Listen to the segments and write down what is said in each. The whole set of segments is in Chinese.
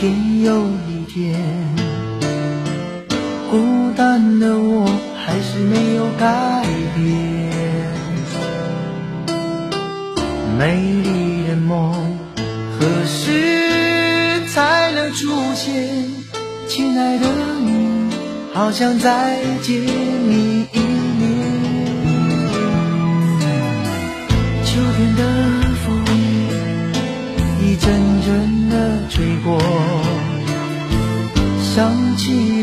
一天又一天，孤单的我还是没有改变。美丽的梦何时才能出现？亲爱的你，好想再见你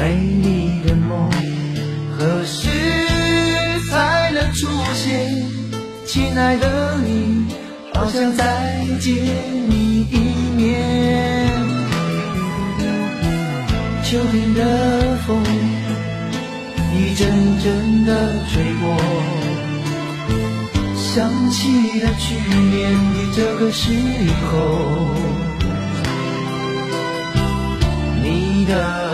美丽的梦何时才能出现？亲爱的你，好想再见你一面。秋天的风一阵阵的吹过，想起了去年的这个时候，你的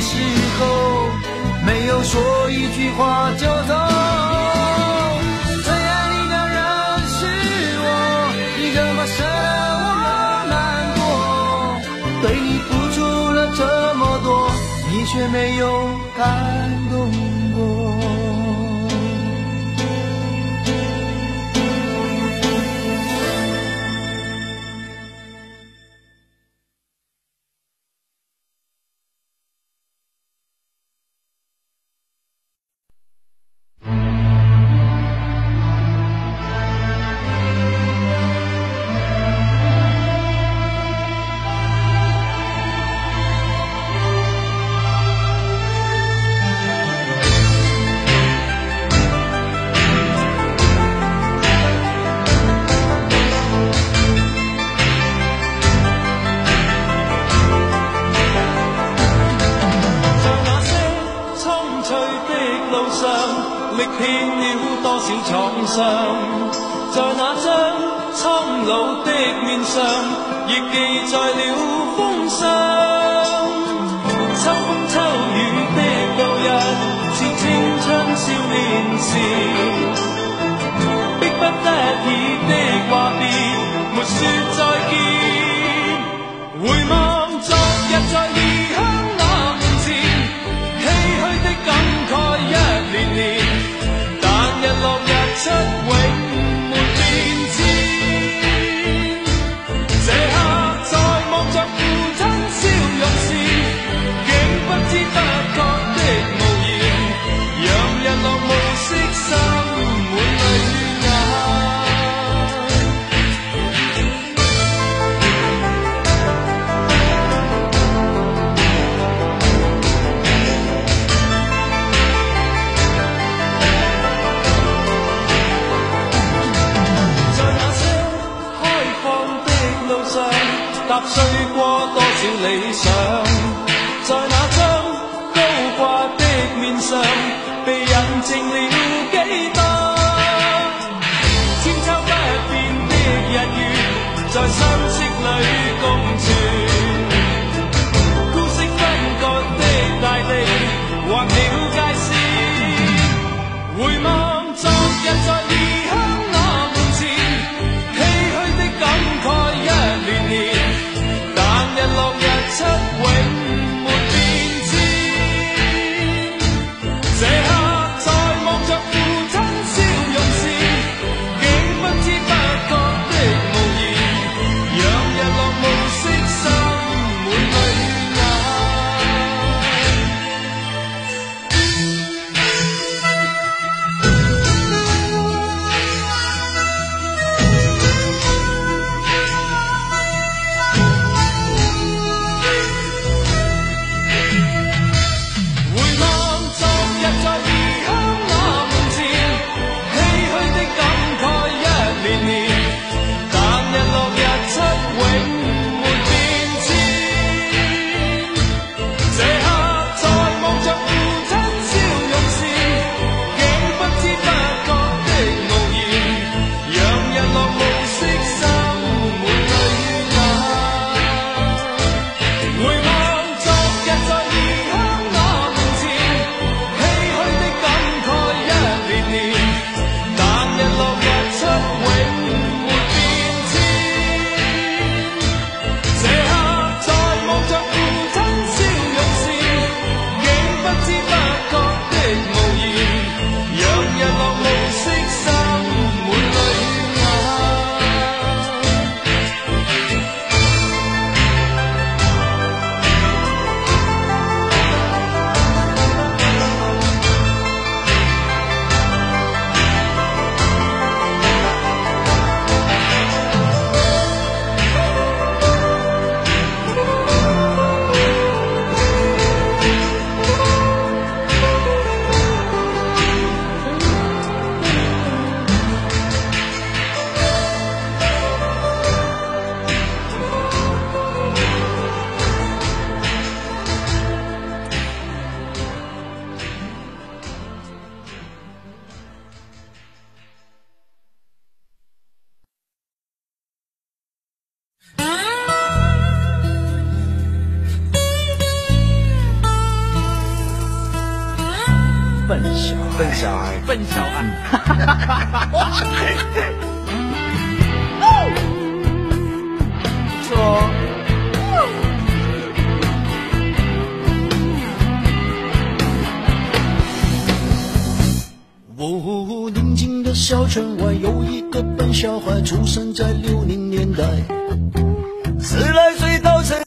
时候，没有说一句话就走。遍了多少创伤，在那张苍老的面上，亦记载了风霜。秋风秋雨的舊日，是青春少年时。迫不得已的话别，没说被引证了几多？千秋不变的日月，在相识里共存。孤色分割的大地，划了界线。回望昨日在笨小孩，笨小孩，说。哦，宁静的小村外有一个笨小孩，出生在六零年代。